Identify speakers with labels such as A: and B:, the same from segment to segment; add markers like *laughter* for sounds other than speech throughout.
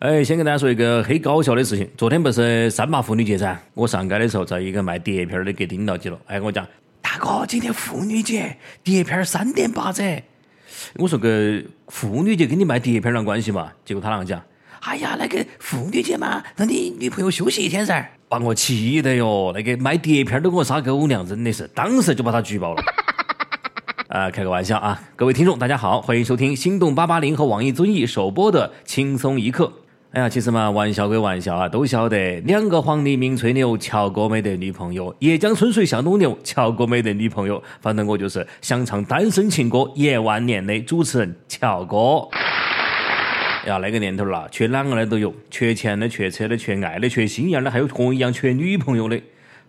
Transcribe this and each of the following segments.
A: 哎，先跟大家说一个很搞笑的事情。昨天不是三八妇女节噻，我上街的时候在一个卖碟片的给盯到起了。哎，跟我讲，大哥，今天妇女节，碟片三点八折。我说个妇女节跟你卖碟片啷关系嘛？结果他啷个讲？哎呀，那个妇女节嘛，让你女朋友休息一天噻。把我气的哟，那个卖碟片都给我撒狗粮，真的是，当时就把他举报了。*laughs* 啊，开个玩笑啊！各位听众，大家好，欢迎收听心动八八零和网易综艺首播的轻松一刻。哎呀，其实嘛，玩笑归玩笑啊，都晓得两个黄鹂鸣翠柳，乔哥没得女朋友；一江春水向东流，乔哥没得女朋友。反正我就是想唱单身情歌一万年的主持人乔哥。呀，那个年头了，缺啷个的都有，缺钱的、缺车的、缺爱的、缺心眼的，还有同样缺女朋友的。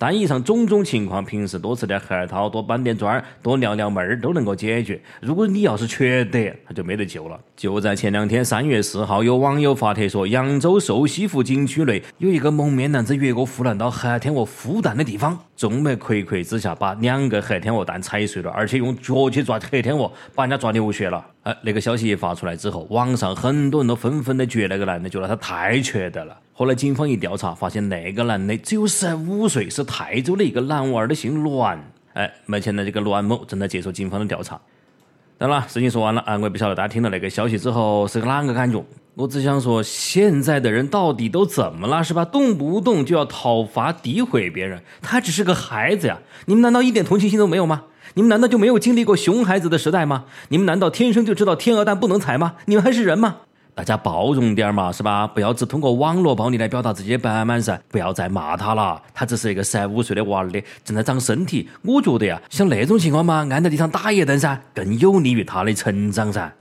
A: 但以上种种情况，平时多吃点核桃，多搬点砖，多撩撩妹儿都能够解决。如果你要是缺德，那就没得救了。就在前两天，三月四号，有网友发帖说，扬州瘦西湖景区内有一个蒙面男子越过护栏到黑天鹅孵蛋的地方，众目睽睽之下把两个黑天鹅蛋踩碎了，而且用脚去抓黑天鹅，把人家抓流血了。哎，那个消息一发出来之后，网上很多人都纷纷的觉那个男的，觉得他太缺德了。后来警方一调查，发现那个男的只有十五岁，是泰州的一个男娃儿的姓栾。哎，目前呢，这个栾某正在接受警方的调查。当然了，事情说完了啊，我也不晓得大家听到那个消息之后是个哪个感觉。我只想说，现在的人到底都怎么了，是吧？动不动就要讨伐、诋毁别人。他只是个孩子呀，你们难道一点同情心都没有吗？你们难道就没有经历过熊孩子的时代吗？你们难道天生就知道天鹅蛋不能踩吗？你们还是人吗？大家包容点嘛，是吧？不要只通过网络暴力来表达自己的不满噻！不要再骂他了，他只是一个十五岁的娃儿的，正在长身体。我觉得呀，像那种情况嘛，按在地上打一顿噻，更有利于他的成长噻。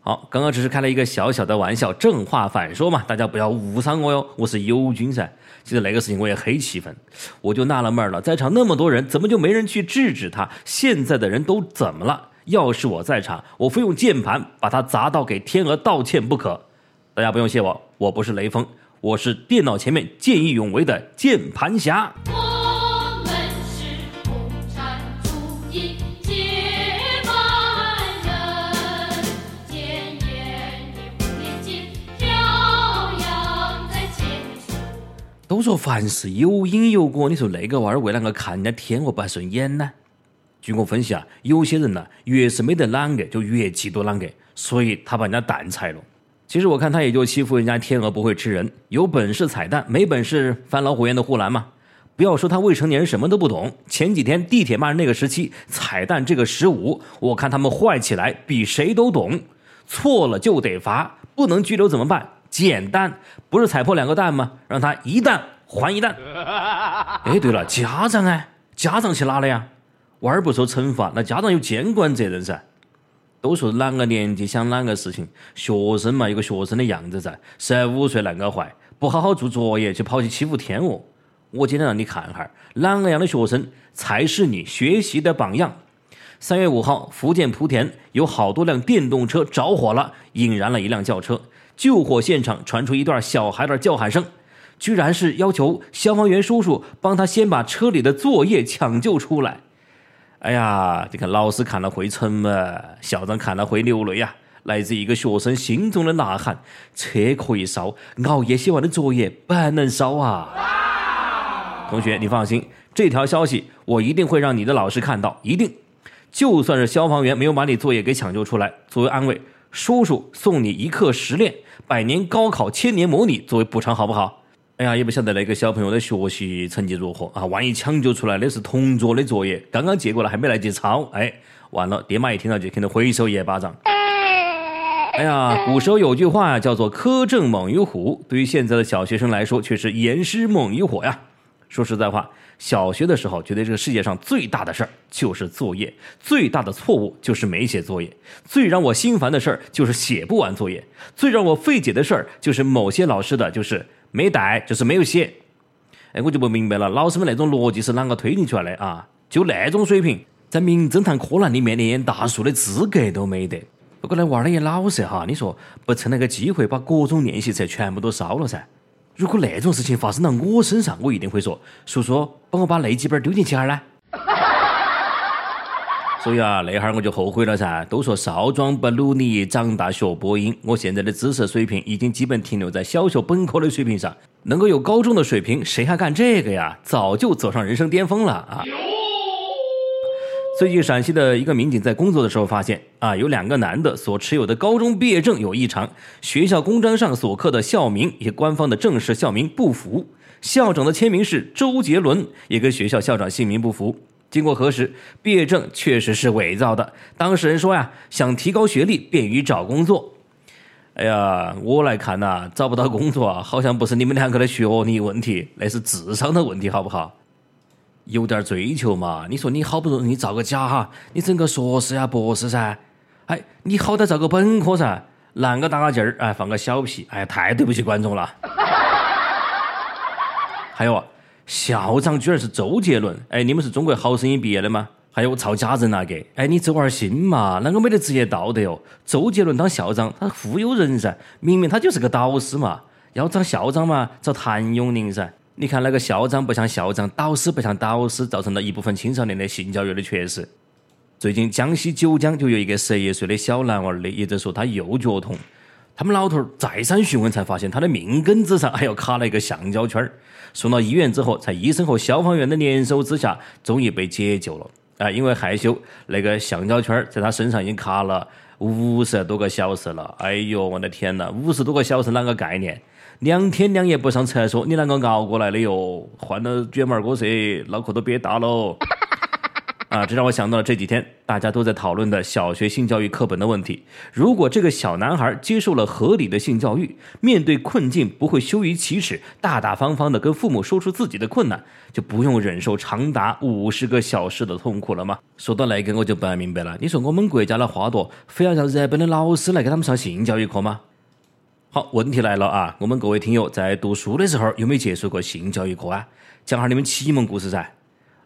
A: 好，刚刚只是开了一个小小的玩笑，正话反说嘛，大家不要误伤我哟，我是友军噻。其实那个事情我也很气愤，我就纳了闷了，在场那么多人，怎么就没人去制止他？现在的人都怎么了？要是我在场，我非用键盘把他砸到给天鹅道歉不可。大家不用谢我，我不是雷锋，我是电脑前面见义勇为的键盘侠。都说凡事有因有果，你说那个娃儿为啷个看人家天鹅不顺眼呢？据我分析啊，有些人呢，越是没得啷个，就越嫉妒啷个，所以他把人家蛋踩了。其实我看他也就欺负人家天鹅不会吃人，有本事踩蛋，没本事翻老虎院的护栏嘛。不要说他未成年人什么都不懂，前几天地铁骂人那个时期，踩蛋这个十五，我看他们坏起来比谁都懂。错了就得罚，不能拘留怎么办？简单，不是踩破两个蛋吗？让他一蛋还一蛋。哎，对了，家长哎，家长去哪了呀？娃儿不受惩罚，那家长有监管责任噻。都说哪个年纪想哪个事情，学生嘛有个学生的样子噻。十五岁啷个坏，不好好做作业就跑去欺负天鹅。我今天让你看哈儿，哪个样的学生才是你学习的榜样？三月五号，福建莆田有好多辆电动车着火了，引燃了一辆轿车。救火现场传出一段小孩的叫喊声，居然是要求消防员叔叔帮他先把车里的作业抢救出来。哎呀，你看，老师看了会沉默，校长看了会流泪呀。来自一个学生心中的呐喊：车可以烧，熬夜写完的作业不能烧啊！同学，你放心，这条消息我一定会让你的老师看到，一定。就算是消防员没有把你作业给抢救出来，作为安慰，叔叔送你一课十练，百年高考千年模拟作为补偿，好不好？哎呀，也不晓得那个小朋友的学习成绩如何啊？万一抢救出来的是同桌的作业，刚刚接过来还没来得及抄，哎，完了，爹妈一听到就肯定挥手一巴掌。哎呀，古时候有句话呀，叫做“苛政猛于虎”，对于现在的小学生来说，却是严师猛于火呀。说实在话，小学的时候觉得这个世界上最大的事儿就是作业，最大的错误就是没写作业，最让我心烦的事儿就是写不完作业，最让我费解的事儿就是某些老师的就是没带，就是没有写。哎，我就不明白了，老师们那种逻辑是啷个推进出来的啊？就那种水平，在名侦探柯南里面连演大树的资格都没得。不过那娃儿也老实哈，你说不趁那个机会把各种练习册全部都烧了噻？如果那种事情发生到我身上，我一定会说：“叔叔，帮我把那几本丢进去哈儿来。”所以啊，那哈儿我就后悔了噻。都说少壮不努力，长大学播音。我现在的知识水平已经基本停留在小学本科的水平上，能够有高中的水平，谁还干这个呀？早就走上人生巅峰了啊！最近陕西的一个民警在工作的时候发现，啊，有两个男的所持有的高中毕业证有异常，学校公章上所刻的校名与官方的正式校名不符，校长的签名是周杰伦，也跟学校校长姓名不符。经过核实，毕业证确实是伪造的。当事人说呀，想提高学历，便于找工作。哎呀，我来看呐，找不到工作啊，好像不是你们两个的学历问题，那是智商的问题，好不好？有点追求嘛！你说你好不容易造个假哈，你整个硕士呀、博士噻，哎，你好歹造个本科噻，啷个大劲儿，哎，放个小屁，哎呀，太对不起观众了。*laughs* 还有啊，校长居然是周杰伦，哎，你们是中国好声音毕业的吗？还有操假人那个，哎，你走儿心嘛，啷个没得职业道德哟？周杰伦当校长，他忽悠人噻，明明他就是个导师嘛，要当校长嘛，找谭咏麟噻。你看那个校长不像校长，导师不像导师，造成了一部分青少年的性教育的缺失。最近江西九江就有一个十一岁的小男娃儿的，一直说他右脚痛，他们老头儿再三询问才发现他的命根子上还要卡了一个橡胶圈儿。送到医院之后，在医生和消防员的联手之下，终于被解救了。啊，因为害羞，那个橡胶圈儿在他身上已经卡了五十多个小时了。哎呦，我的天呐，五十多个小时啷个概念？两天两夜不上厕所，你啷个熬过来的哟？换了卷毛哥噻，脑壳都憋大喽！啊，这让我想到了这几天大家都在讨论的小学性教育课本的问题。如果这个小男孩接受了合理的性教育，面对困境不会羞于启齿，大大方方的跟父母说出自己的困难，就不用忍受长达五十个小时的痛苦了吗？说到那个，我就不太明白了。你说我们国家的花朵，非要让日本的老师来给他们上性教育课吗？好，问题来了啊！我们各位听友在读书的时候有没有接触过性教育课啊？讲下你们启蒙故事噻！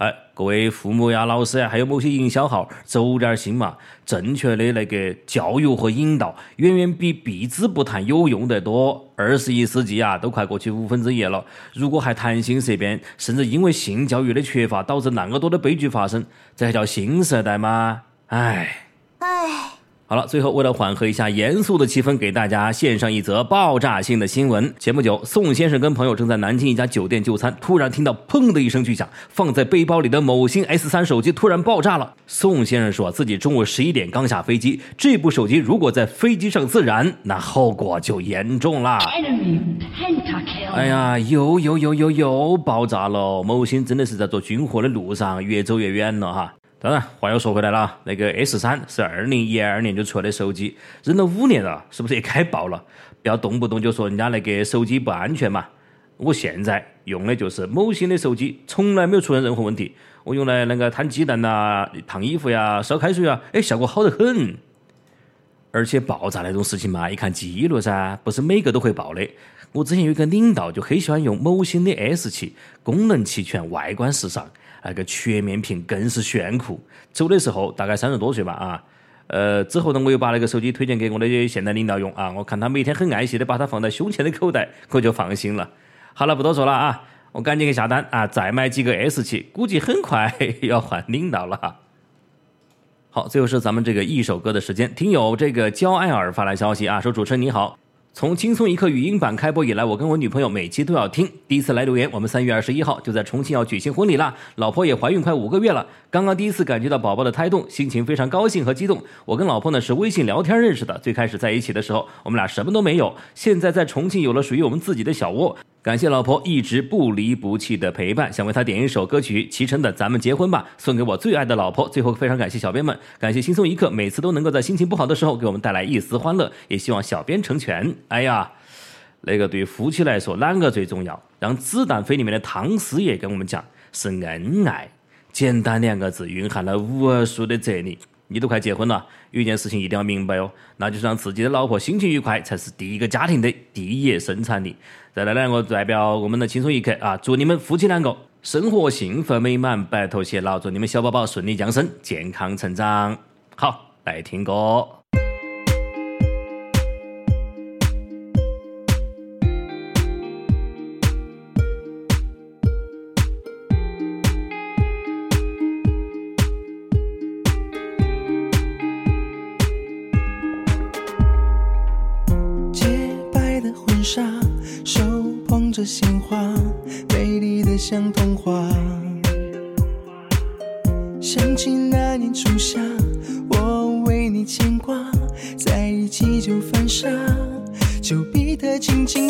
A: 哎，各位父母呀、老师呀，还有某些营销号，走点心嘛！正确的那个教育和引导，远远比避之不谈有用得多。二十一世纪啊，都快过去五分之一了，如果还谈性色变，甚至因为性教育的缺乏导致那么多的悲剧发生，这还叫新时代吗？哎。
B: 哎。
A: 好了，最后为了缓和一下严肃的气氛，给大家献上一则爆炸性的新闻。前不久，宋先生跟朋友正在南京一家酒店就餐，突然听到砰的一声巨响，放在背包里的某星 S 三手机突然爆炸了。宋先生说自己中午十一点刚下飞机，这部手机如果在飞机上自燃，那后果就严重了。哎呀，又又又又又爆炸了！某星真的是在做军火的路上越走越远了哈。当然，话又说回来了，那个 S 三是二零一二年就出来的手机，忍了五年了，是不是也该爆了？不要动不动就说人家那个手机不安全嘛。我现在用的就是某星的手机，从来没有出现任何问题。我用来那个摊鸡蛋呐、烫衣服呀、烧开水啊，哎，效果好得很。而且爆炸那种事情嘛，一看记录噻，不是每个都会爆的。我之前有一个领导就很喜欢用某星的 S 七，功能齐全，外观时尚。那个全面屏更是炫酷，走的时候大概三十多岁吧啊，呃之后呢我又把那个手机推荐给我的现代领导用啊，我看他每天很爱惜的把它放在胸前的口袋，我就放心了。好了，不多说了啊，我赶紧去下单啊，再买几个 S 七，估计很快 *laughs* 要换领导了。好，最后是咱们这个一首歌的时间，听友这个焦爱尔发来消息啊，说主持人你好。从轻松一刻语音版开播以来，我跟我女朋友每期都要听。第一次来留言，我们三月二十一号就在重庆要举行婚礼啦，老婆也怀孕快五个月了，刚刚第一次感觉到宝宝的胎动，心情非常高兴和激动。我跟老婆呢是微信聊天认识的，最开始在一起的时候，我们俩什么都没有，现在在重庆有了属于我们自己的小窝。感谢老婆一直不离不弃的陪伴，想为她点一首歌曲齐晨的《咱们结婚吧》，送给我最爱的老婆。最后非常感谢小编们，感谢轻松一刻，每次都能够在心情不好的时候给我们带来一丝欢乐，也希望小编成全。哎呀，那个对夫妻来说哪个最重要？让子弹飞里面的汤师爷跟我们讲是恩爱，简单两个字蕴含了无数的哲理。你都快结婚了，有一件事情一定要明白哦，那就是让自己的老婆心情愉快才是第一个家庭的第一生产力。再来两个代表我们的轻松一刻啊，祝你们夫妻两个生活幸福美满，白头偕老，祝你们小宝宝顺利降生，健康成长。好，来听歌。
B: 想起那年初夏我为你牵挂在一起就犯傻丘比特轻轻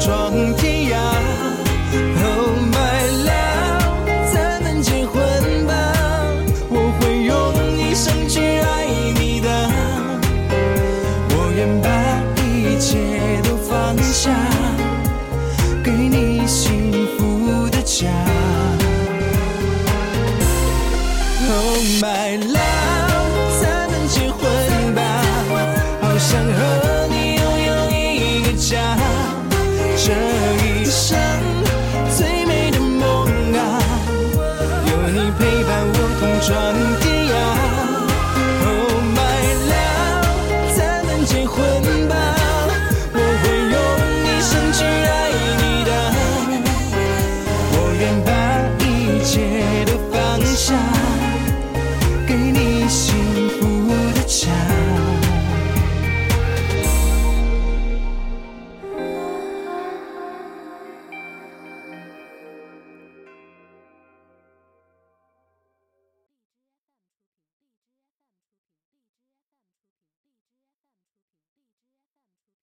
B: 装